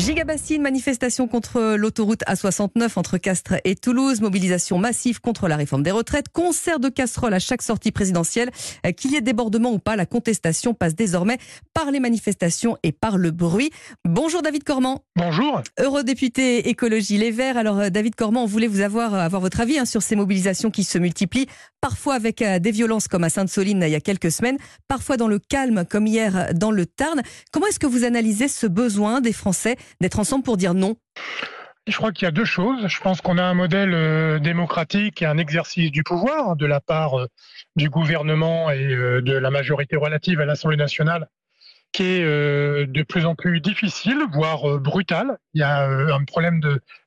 Gigabassine, manifestation contre l'autoroute A69 entre Castres et Toulouse, mobilisation massive contre la réforme des retraites, concert de casseroles à chaque sortie présidentielle. Euh, qu'il y ait débordement ou pas, la contestation passe désormais par les manifestations et par le bruit. Bonjour David Cormand. Bonjour. Eurodéputé écologie Les Verts. Alors euh, David Cormand, on voulait vous avoir, euh, avoir votre avis hein, sur ces mobilisations qui se multiplient, parfois avec des violences comme à Sainte-Soline il y a quelques semaines, parfois dans le calme comme hier dans le Tarn. Comment est-ce que vous analysez ce besoin des Français d'être ensemble pour dire non je crois qu'il y a deux choses. Je pense qu'on a un modèle euh, démocratique et un exercice du pouvoir de la part euh, du gouvernement et euh, de la majorité relative à l'Assemblée nationale qui est de plus en plus difficile, voire brutal. Il y a un problème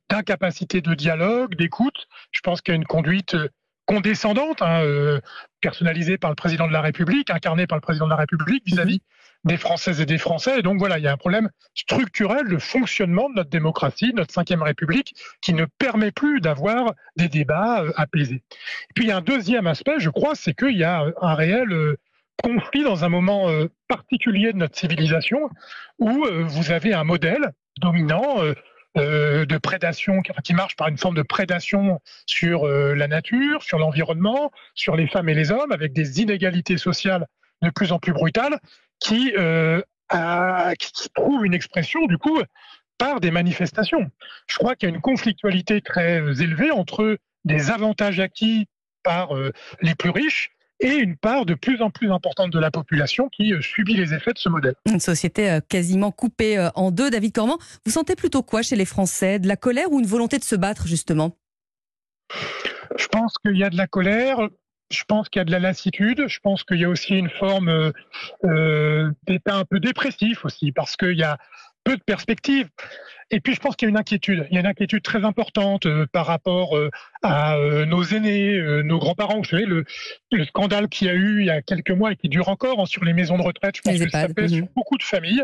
d'incapacité de, dialogue, d'écoute. Je pense qu'il y a une conduite condescendante, hein, personnalisée par le président de la République, incarnée par le président de la République vis-à-vis des Françaises et des Français. Et donc voilà, il y a un problème structurel de fonctionnement de notre démocratie, notre cinquième République, qui ne permet plus d'avoir des débats euh, apaisés. Et puis il y a un deuxième aspect, je crois, c'est qu'il y a un réel euh, conflit dans un moment euh, particulier de notre civilisation où vous avez un modèle dominant de prédation qui marche par une forme de prédation sur la nature, sur l'environnement, sur les femmes et les hommes, avec des inégalités sociales de plus en plus brutales, qui, euh, qui trouve une expression, du coup, par des manifestations. Je crois qu'il y a une conflictualité très euh, élevée entre des avantages acquis par euh, les plus riches et une part de plus en plus importante de la population qui subit les effets de ce modèle. Une société quasiment coupée en deux. David Cormand, vous sentez plutôt quoi chez les Français? De la colère ou une volonté de se battre, justement? Je pense qu'il y a de la colère je pense qu'il y a de la lassitude. Je pense qu'il y a aussi une forme euh, euh, d'état un peu dépressif aussi, parce qu'il y a peu de perspectives. Et puis, je pense qu'il y a une inquiétude. Il y a une inquiétude très importante euh, par rapport euh, à euh, nos aînés, nos grands-parents. Vous savez, le, le scandale qu'il y a eu il y a quelques mois et qui dure encore hein, sur les maisons de retraite, je pense que ça pèse sur beaucoup de familles.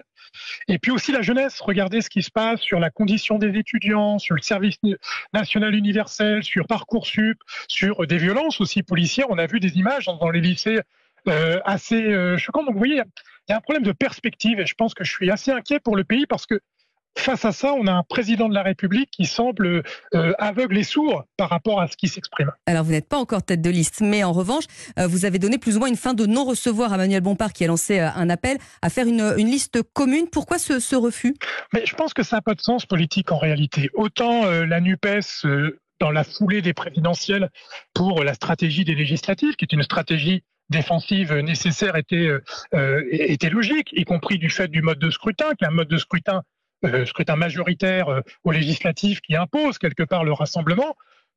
Et puis aussi la jeunesse. Regardez ce qui se passe sur la condition des étudiants, sur le service national universel, sur Parcoursup, sur des violences aussi policières. On a vu des images dans les lycées assez choquantes. Donc, vous voyez, il y a un problème de perspective et je pense que je suis assez inquiet pour le pays parce que face à ça, on a un président de la République qui semble euh, aveugle et sourd par rapport à ce qui s'exprime. Alors vous n'êtes pas encore tête de liste, mais en revanche, euh, vous avez donné plus ou moins une fin de non-recevoir à Manuel Bompard qui a lancé euh, un appel à faire une, liste commune. Pourquoi ce, refus? Mais Je pense que ça n'a pas de sens politique en réalité. Autant la NUPES dans la foulée des présidentielles pour la stratégie des législatives, qui est une stratégie défensive nécessaire était, euh, euh, était logique, y compris du fait du mode de scrutin, qui est un mode de scrutin, euh, scrutin majoritaire au législatif qui impose quelque part le rassemblement.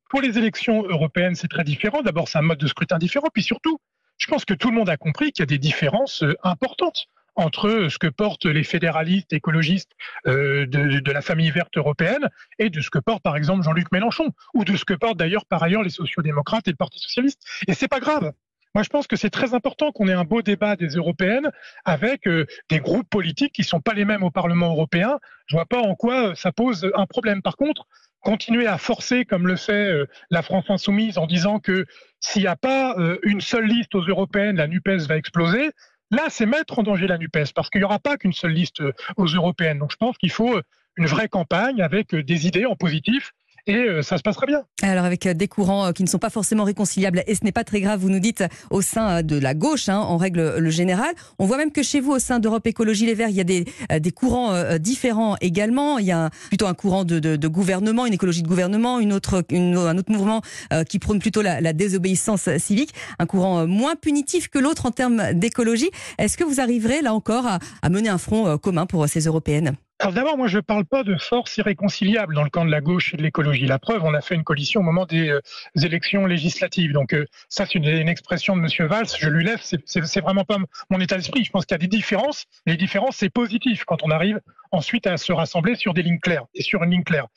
Pour les élections européennes, c'est très différent. D'abord, c'est un mode de scrutin différent, puis surtout, je pense que tout le monde a compris qu'il y a des différences importantes entre ce que portent les fédéralistes écologistes de, de, la famille verte européenne et de ce que porte par exemple Jean-Luc Mélenchon ou de ce que portent d'ailleurs par ailleurs les sociodémocrates et le Parti socialiste. Et c'est pas grave. Moi, je pense que c'est très important qu'on ait un beau débat des européennes avec euh, des groupes politiques qui ne sont pas les mêmes au Parlement européen. Je ne vois pas en quoi euh, ça pose un problème. Par contre, continuer à forcer, comme le fait euh, la France insoumise, en disant que s'il n'y a pas une seule liste aux européennes, la NUPES va exploser. Là, c'est mettre en danger la NUPES, parce qu'il n'y aura pas qu'une seule liste aux européennes. Donc je pense qu'il faut une vraie campagne avec des idées en positif et euh, ça se passera bien. Alors avec euh, des courants euh, qui ne sont pas forcément réconciliables, et ce n'est pas très grave, vous nous dites, au sein de la gauche, hein, en règle le général. On voit même que chez vous, au sein d'Europe Écologie Les Verts, il y a des, des courants différents également. Il y a plutôt un courant de, de, de, gouvernement, une écologie de gouvernement, une autre, une, un autre mouvement qui prône plutôt la, la, désobéissance civique, un courant moins punitif que l'autre en termes d'écologie. Est-ce que vous arriverez là encore à, à mener un front commun pour ces européennes? Alors d'abord, moi je ne parle pas de force irréconciliable dans le camp de la gauche et de l'écologie. La preuve, on a fait une coalition au moment des, euh, élections législatives. Donc euh, ça, c'est une, expression de M. Valls. Je lui lève, c'est vraiment pas mon état d'esprit. Je pense qu'il y a des différences. Les différences, c'est positif quand on arrive ensuite à se rassembler sur des lignes claires et sur une ligne claire.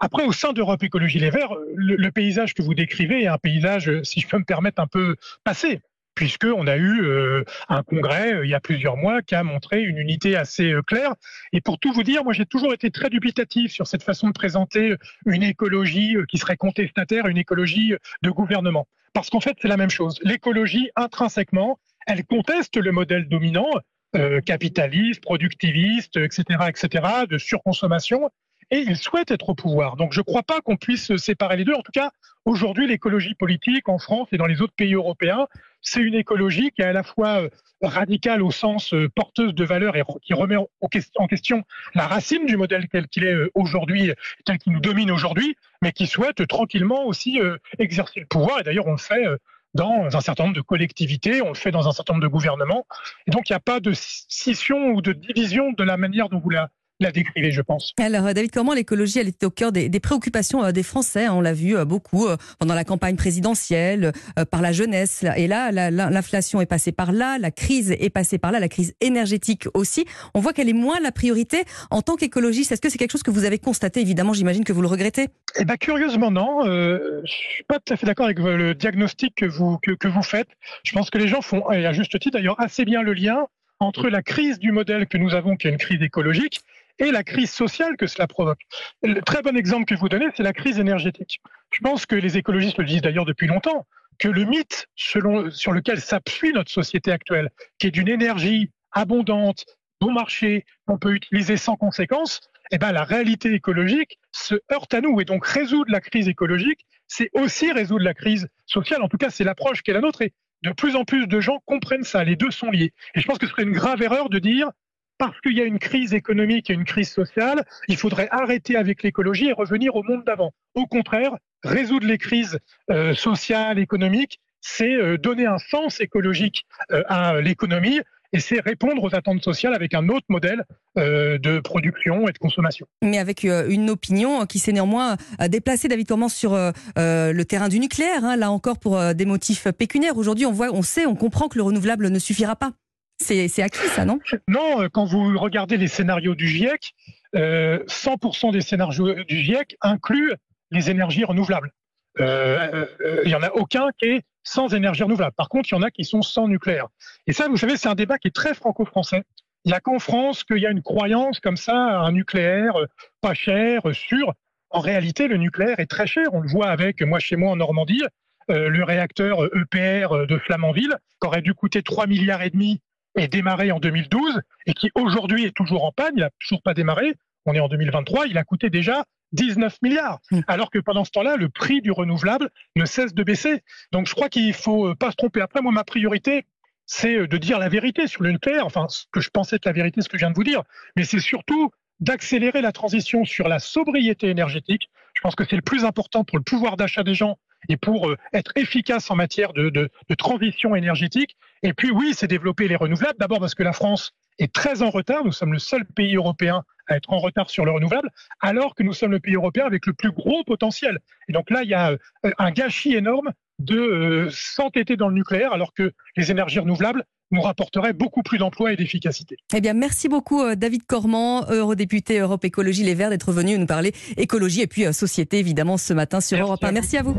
Après, au sein d'Europe Écologie Les Verts, le, le, paysage que vous décrivez est un paysage, si je peux me permettre, un peu passé puisqu'on a eu euh, un congrès euh, il y a plusieurs mois qui a montré une unité assez euh, claire. Et pour tout vous dire, moi j'ai toujours été très dubitatif sur cette façon de présenter une écologie qui serait contestataire, une écologie de gouvernement. Parce qu'en fait, c'est la même chose. L'écologie, intrinsèquement, elle conteste le modèle dominant capitaliste, productiviste, etc., etc., de surconsommation et ils souhaitent être au pouvoir. Donc je ne crois pas qu'on puisse séparer les deux. En tout cas, aujourd'hui, l'écologie politique en France et dans les autres pays européens, c'est une écologie qui est à la fois euh, radicale au sens euh, porteuse de valeurs et qui remet en question la racine du modèle tel qu'il est euh, aujourd'hui, tel qu'il nous domine aujourd'hui, mais qui souhaite tranquillement aussi exercer le pouvoir. Et d'ailleurs, on le fait dans un certain nombre de collectivités, on le fait dans un certain nombre de gouvernements. Et donc, il n'y a pas de scission ou de division de la manière dont vous la la décrivez, je pense. Alors, David comment l'écologie, elle était au cœur des, préoccupations euh, des Français? On l'a vu euh, beaucoup euh, pendant la campagne présidentielle, par la jeunesse. Et là, l'inflation est passée par là, la crise est passée par là, la crise énergétique aussi. On voit qu'elle est moins la priorité. En tant qu'écologiste, est-ce que c'est quelque chose que vous avez constaté? Évidemment, j'imagine que vous le regrettez. Eh bien, curieusement, non. je ne suis pas tout à fait d'accord avec le diagnostic que vous, que, que vous faites. Je pense que les gens font, et à juste titre d'ailleurs, assez bien le lien entre la crise du modèle que nous avons, qui est une crise écologique, et la crise sociale que cela provoque. Le très bon exemple que vous donnez, c'est la crise énergétique. Je pense que les écologistes le disent d'ailleurs depuis longtemps, que le mythe sur lequel s'appuie notre société actuelle, qui est d'une énergie abondante, bon marché, qu'on peut utiliser sans conséquence, eh ben, la réalité écologique se heurte à nous. Et donc résoudre la crise écologique, c'est aussi résoudre la crise sociale. En tout cas, c'est l'approche qui est la nôtre. Et de plus en plus de gens comprennent ça. Les deux sont liés. Et je pense que ce serait une grave erreur de dire parce qu'il y a une crise économique et une crise sociale, il faudrait arrêter avec l'écologie et revenir au monde d'avant. Au contraire, résoudre les crises euh, sociales, économiques, c'est euh, donner un sens écologique euh, à l'économie et c'est répondre aux attentes sociales avec un autre modèle de production et de consommation. Mais avec une opinion qui s'est néanmoins déplacée, David sur le terrain du nucléaire, hein, là encore pour des motifs pécuniaires. Aujourd'hui, on voit, on sait, on comprend que le renouvelable ne suffira pas. C'est acquis, ça, non? Non, euh, quand vous regardez les scénarios du GIEC, 100% euh, des scénarios du GIEC incluent les énergies renouvelables. Euh, il n'y en a aucun qui est sans énergie renouvelable. Par contre, il y en a qui sont sans nucléaire. Et ça, vous savez, c'est un débat qui est très franco-français. Il n'y a qu'en France qu'il y a une croyance comme ça, un nucléaire pas cher, sûr. En réalité, le nucléaire est très cher. On le voit avec, moi, chez moi en Normandie, le réacteur EPR e de Flamanville, qui aurait dû coûter 3 milliards et demi est démarré en 2012 et qui aujourd'hui est toujours en panne, il n'a toujours pas démarré, on est en 2023, il a coûté déjà 19 milliards, mm. alors que pendant ce temps-là, le prix du renouvelable ne cesse de baisser. Donc je crois qu'il ne faut euh, pas se tromper. Après, moi, ma priorité, c'est euh, de dire la vérité sur le nucléaire, enfin, ce que je pensais être la vérité, ce que je viens de vous dire, mais c'est surtout d'accélérer la transition sur la sobriété énergétique. Je pense que c'est le plus important pour le pouvoir d'achat des gens et pour euh, être efficace en matière de, de, de transition énergétique. Et puis oui, c'est développer les renouvelables. D'abord parce que la France est très en retard. Nous sommes le seul pays européen à être en retard sur le renouvelable, alors que nous sommes le pays européen avec le plus gros potentiel. Et donc là, il y a euh, un gâchis énorme de euh, s'entêter dans le nucléaire, alors que les énergies renouvelables nous rapporteraient beaucoup plus d'emplois et d'efficacité. Eh bien, merci beaucoup David Cormand, eurodéputé Europe Écologie Les Verts, d'être venu nous parler écologie et puis société, évidemment, ce matin sur Europe 1. Merci à vous.